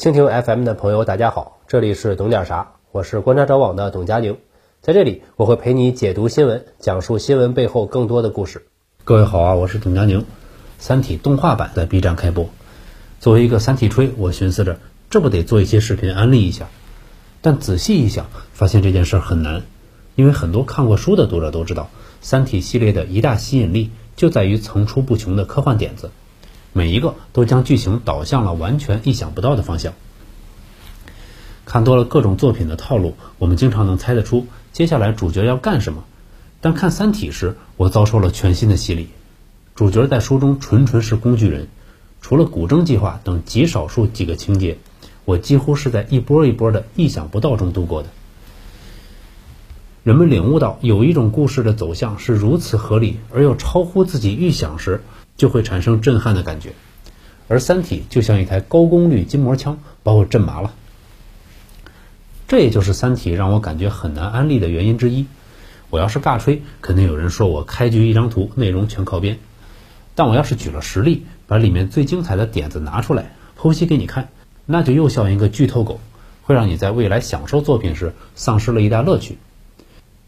蜻蜓 FM 的朋友，大家好，这里是懂点啥，我是观察者网的董佳宁，在这里我会陪你解读新闻，讲述新闻背后更多的故事。各位好啊，我是董佳宁。《三体》动画版在 B 站开播，作为一个三体吹，我寻思着这不得做一些视频安利一下。但仔细一想，发现这件事很难，因为很多看过书的读者都知道，《三体》系列的一大吸引力就在于层出不穷的科幻点子。每一个都将剧情导向了完全意想不到的方向。看多了各种作品的套路，我们经常能猜得出接下来主角要干什么。但看《三体》时，我遭受了全新的洗礼。主角在书中纯纯是工具人，除了古筝计划等极少数几个情节，我几乎是在一波一波的意想不到中度过的。人们领悟到有一种故事的走向是如此合理而又超乎自己预想时，就会产生震撼的感觉，而《三体》就像一台高功率筋膜枪，把我震麻了。这也就是《三体》让我感觉很难安利的原因之一。我要是尬吹，肯定有人说我开局一张图，内容全靠编；但我要是举了实例，把里面最精彩的点子拿出来剖析给你看，那就又像一个剧透狗，会让你在未来享受作品时丧失了一大乐趣。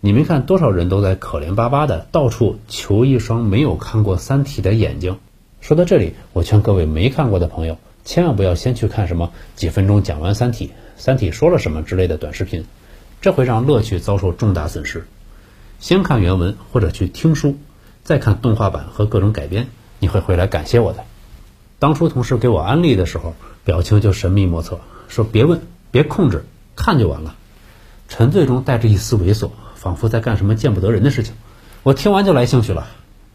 你没看多少人都在可怜巴巴的到处求一双没有看过《三体》的眼睛。说到这里，我劝各位没看过的朋友，千万不要先去看什么几分钟讲完《三体》《三体》说了什么之类的短视频，这会让乐趣遭受重大损失。先看原文或者去听书，再看动画版和各种改编，你会回来感谢我的。当初同事给我安利的时候，表情就神秘莫测，说别问，别控制，看就完了。沉醉中带着一丝猥琐。仿佛在干什么见不得人的事情，我听完就来兴趣了。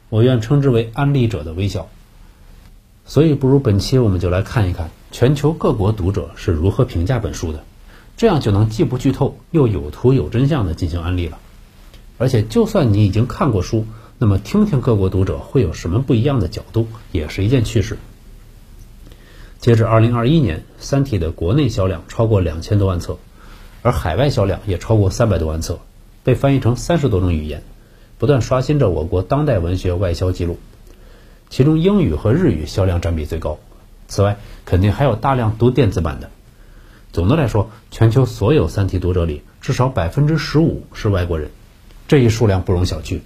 我愿称之为安利者的微笑。所以，不如本期我们就来看一看全球各国读者是如何评价本书的，这样就能既不剧透又有图有真相的进行安利了。而且，就算你已经看过书，那么听听各国读者会有什么不一样的角度，也是一件趣事。截至二零二一年，《三体》的国内销量超过两千多万册，而海外销量也超过三百多万册。被翻译成三十多种语言，不断刷新着我国当代文学外销记录。其中英语和日语销量占比最高。此外，肯定还有大量读电子版的。总的来说，全球所有《三体》读者里，至少百分之十五是外国人，这一数量不容小觑。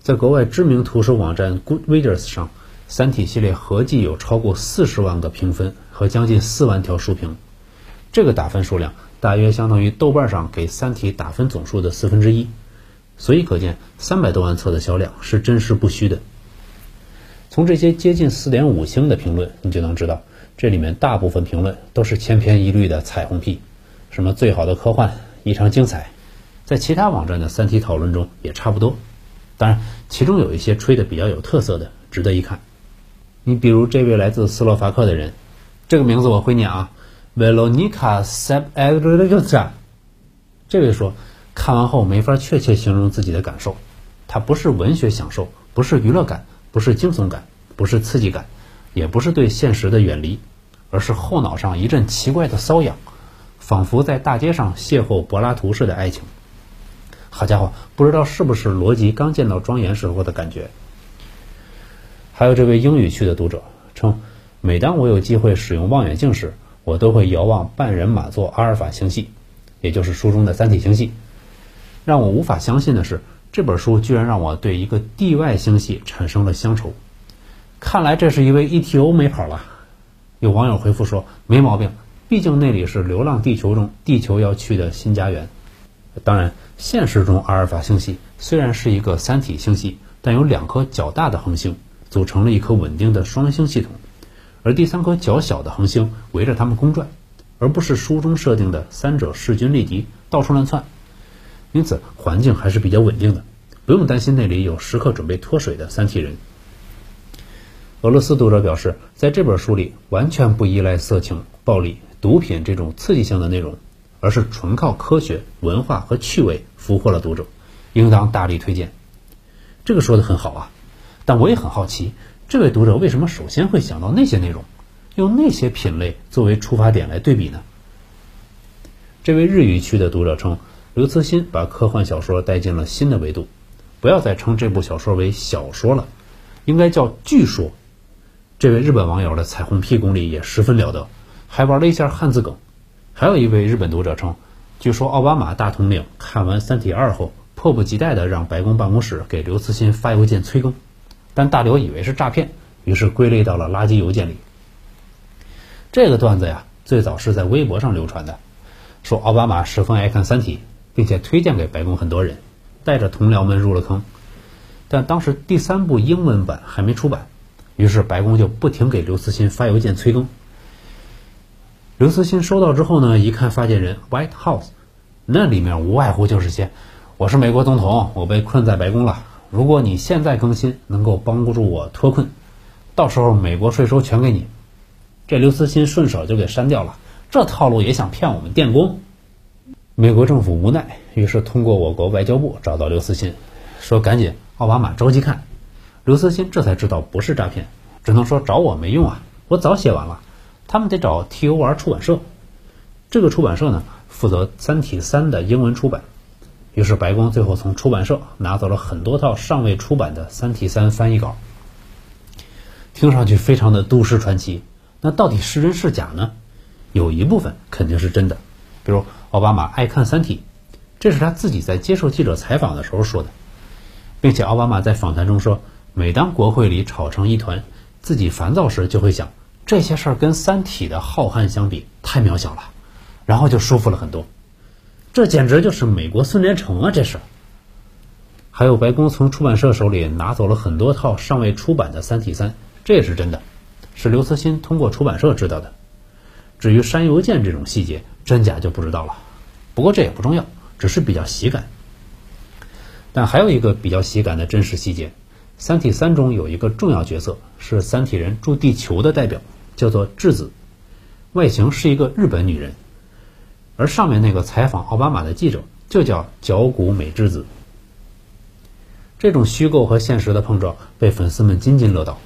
在国外知名图书网站 Goodreads 上，《三体》系列合计有超过四十万个评分和将近四万条书评，这个打分数量。大约相当于豆瓣上给《三体》打分总数的四分之一，所以可见三百多万册的销量是真实不虚的。从这些接近四点五星的评论，你就能知道，这里面大部分评论都是千篇一律的彩虹屁，什么最好的科幻，异常精彩，在其他网站的《三体》讨论中也差不多。当然，其中有一些吹的比较有特色的，值得一看。你比如这位来自斯洛伐克的人，这个名字我会念啊。Veronica s e p e d r i g a 这位说，看完后没法确切形容自己的感受。它不是文学享受，不是娱乐感，不是惊悚感，不是刺激感，也不是对现实的远离，而是后脑上一阵奇怪的瘙痒，仿佛在大街上邂逅柏拉图式的爱情。好家伙，不知道是不是罗辑刚见到庄严时候的感觉。还有这位英语区的读者称，每当我有机会使用望远镜时，我都会遥望半人马座阿尔法星系，也就是书中的三体星系。让我无法相信的是，这本书居然让我对一个地外星系产生了乡愁。看来这是一位 ETO 没跑了。有网友回复说：“没毛病，毕竟那里是《流浪地球》中地球要去的新家园。”当然，现实中阿尔法星系虽然是一个三体星系，但有两颗较大的恒星组成了一颗稳定的双星系统。而第三颗较小的恒星围着它们公转，而不是书中设定的三者势均力敌，到处乱窜。因此，环境还是比较稳定的，不用担心那里有时刻准备脱水的三体人。俄罗斯读者表示，在这本书里完全不依赖色情、暴力、毒品这种刺激性的内容，而是纯靠科学、文化和趣味俘获了读者，应当大力推荐。这个说的很好啊，但我也很好奇。这位读者为什么首先会想到那些内容，用那些品类作为出发点来对比呢？这位日语区的读者称，刘慈欣把科幻小说带进了新的维度，不要再称这部小说为小说了，应该叫巨说。这位日本网友的彩虹屁功力也十分了得，还玩了一下汉字梗。还有一位日本读者称，据说奥巴马大统领看完《三体二》后，迫不及待地让白宫办公室给刘慈欣发邮件催更，但大刘以为是诈骗，于是归类到了垃圾邮件里。这个段子呀，最早是在微博上流传的，说奥巴马十分爱看《三体》，并且推荐给白宫很多人，带着同僚们入了坑。但当时第三部英文版还没出版，于是白宫就不停给刘慈欣发邮件催更。刘慈欣收到之后呢，一看发件人 White House，那里面无外乎就是些“我是美国总统，我被困在白宫了，如果你现在更新能够帮助我脱困，到时候美国税收全给你。”这刘慈欣顺手就给删掉了。这套路也想骗我们电工？美国政府无奈，于是通过我国外交部找到刘慈欣，说赶紧，奥巴马着急看。刘慈欣这才知道不是诈骗，只能说找我没用啊，我早写完了。他们得找 T.O.R 出版社，这个出版社呢负责《三体三》的英文出版。于是白宫最后从出版社拿走了很多套尚未出版的《三体三》翻译稿。听上去非常的都市传奇，那到底是真是假呢？有一部分肯定是真的，比如奥巴马爱看《三体》，这是他自己在接受记者采访的时候说的，并且奥巴马在访谈中说，每当国会里吵成一团，自己烦躁时就会想。这些事儿跟《三体》的浩瀚相比，太渺小了，然后就舒服了很多。这简直就是美国孙连成啊！这是。还有白宫从出版社手里拿走了很多套尚未出版的《三体三》，这也是真的，是刘慈欣通过出版社知道的。至于删邮件这种细节，真假就不知道了。不过这也不重要，只是比较喜感。但还有一个比较喜感的真实细节，《三体三》中有一个重要角色是三体人驻地球的代表。叫做质子，外形是一个日本女人，而上面那个采访奥巴马的记者就叫角谷美智子。这种虚构和现实的碰撞被粉丝们津津乐道。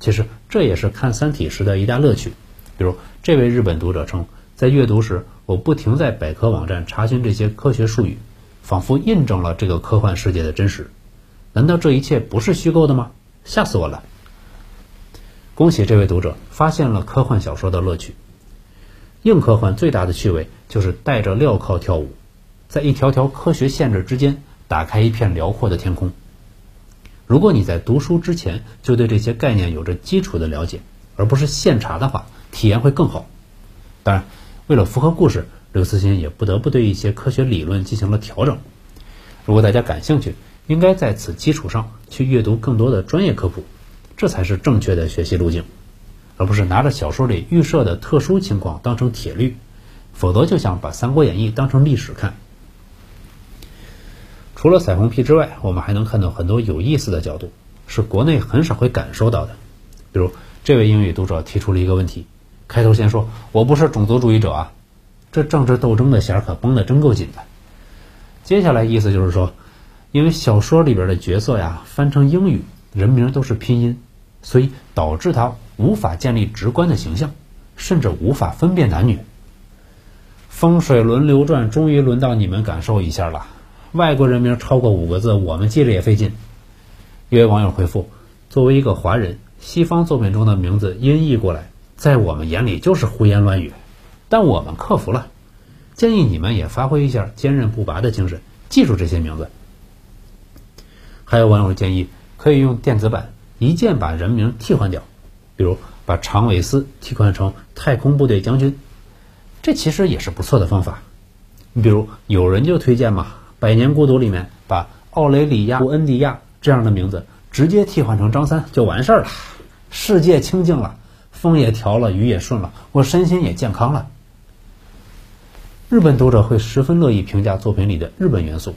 其实这也是看《三体》时的一大乐趣。比如这位日本读者称，在阅读时，我不停在百科网站查询这些科学术语，仿佛印证了这个科幻世界的真实。难道这一切不是虚构的吗？吓死我了！恭喜这位读者发现了科幻小说的乐趣。硬科幻最大的趣味就是带着镣铐跳舞，在一条条科学限制之间打开一片辽阔的天空。如果你在读书之前就对这些概念有着基础的了解，而不是现查的话，体验会更好。当然，为了符合故事，刘慈欣也不得不对一些科学理论进行了调整。如果大家感兴趣，应该在此基础上去阅读更多的专业科普。这才是正确的学习路径，而不是拿着小说里预设的特殊情况当成铁律，否则就像把《三国演义》当成历史看。除了彩虹屁之外，我们还能看到很多有意思的角度，是国内很少会感受到的。比如这位英语读者提出了一个问题，开头先说我不是种族主义者啊，这政治斗争的弦可绷得真够紧的。接下来意思就是说，因为小说里边的角色呀翻成英语。人名都是拼音，所以导致他无法建立直观的形象，甚至无法分辨男女。风水轮流转，终于轮到你们感受一下了。外国人名超过五个字，我们记着也费劲。一位网友回复：作为一个华人，西方作品中的名字音译过来，在我们眼里就是胡言乱语，但我们克服了。建议你们也发挥一下坚韧不拔的精神，记住这些名字。还有网友建议。可以用电子版一键把人名替换掉，比如把长尾斯替换成太空部队将军，这其实也是不错的方法。你比如有人就推荐嘛，《百年孤独》里面把奥雷里亚·恩迪亚这样的名字直接替换成张三就完事儿了，世界清净了，风也调了，雨也顺了，我身心也健康了。日本读者会十分乐意评价作品里的日本元素，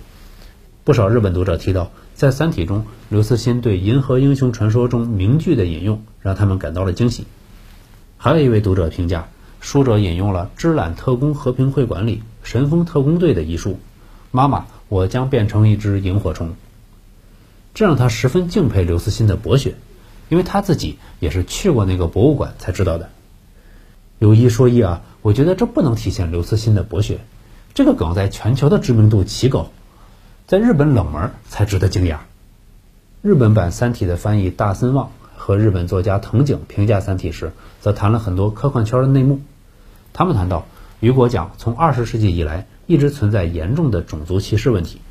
不少日本读者提到。在《三体》中，刘慈欣对《银河英雄传说》中名句的引用，让他们感到了惊喜。还有一位读者评价，书者引用了《芝兰特工和平会馆》里神风特工队的遗书：“妈妈，我将变成一只萤火虫。”这让他十分敬佩刘慈欣的博学，因为他自己也是去过那个博物馆才知道的。有一说一啊，我觉得这不能体现刘慈欣的博学，这个梗在全球的知名度奇高。在日本冷门才值得惊讶。日本版《三体》的翻译大森望和日本作家藤井评价《三体》时，则谈了很多科幻圈的内幕，他们谈到，雨果奖从二十世纪以来一直存在严重的种族歧视问题。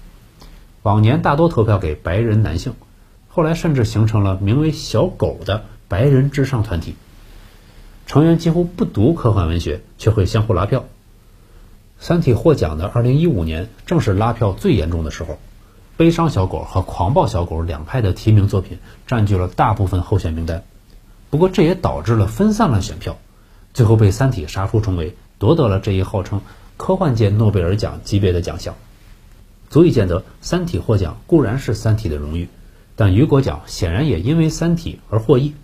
往年大多投票给白人男性，后来甚至形成了名为“小狗”的白人至上团体，成员几乎不读科幻文学，却会相互拉票。《三体》获奖的二零一五年正是拉票最严重的时候。悲伤小狗和狂暴小狗两派的提名作品占据了大部分候选名单，不过这也导致了分散了选票，最后被《三体》杀出重围，夺得了这一号称科幻界诺贝尔奖级别的奖项，足以见得《三体》获奖固然是《三体》的荣誉，但雨果奖显然也因为《三体》而获益。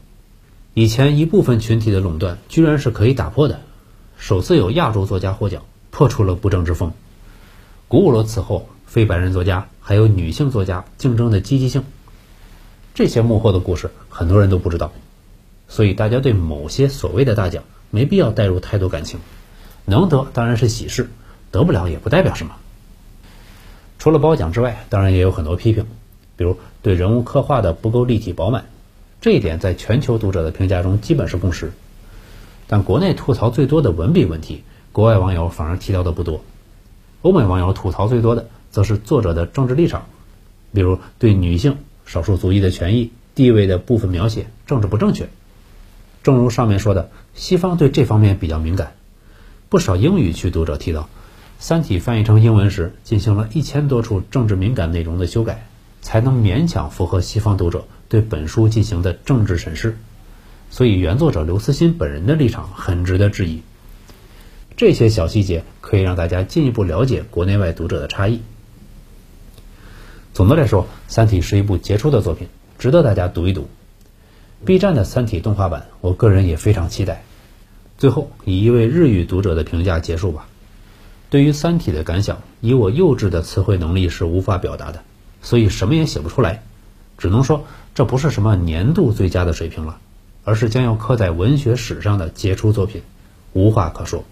以前一部分群体的垄断居然是可以打破的，首次有亚洲作家获奖，破除了不正之风，鼓舞了此后。非白人作家还有女性作家竞争的积极性，这些幕后的故事很多人都不知道，所以大家对某些所谓的大奖没必要带入太多感情，能得当然是喜事，得不了也不代表什么。除了褒奖之外，当然也有很多批评，比如对人物刻画的不够立体饱满，这一点在全球读者的评价中基本是共识。但国内吐槽最多的文笔问题，国外网友反而提到的不多，欧美网友吐槽最多的。则是作者的政治立场，比如对女性、少数族裔的权益、地位的部分描写政治不正确。正如上面说的，西方对这方面比较敏感。不少英语区读者提到，《三体》翻译成英文时进行了一千多处政治敏感内容的修改，才能勉强符合西方读者对本书进行的政治审视。所以原作者刘慈欣本人的立场很值得质疑。这些小细节可以让大家进一步了解国内外读者的差异。总的来说，《三体》是一部杰出的作品，值得大家读一读。B 站的《三体》动画版，我个人也非常期待。最后，以一位日语读者的评价结束吧。对于《三体》的感想，以我幼稚的词汇能力是无法表达的，所以什么也写不出来。只能说，这不是什么年度最佳的水平了，而是将要刻在文学史上的杰出作品，无话可说。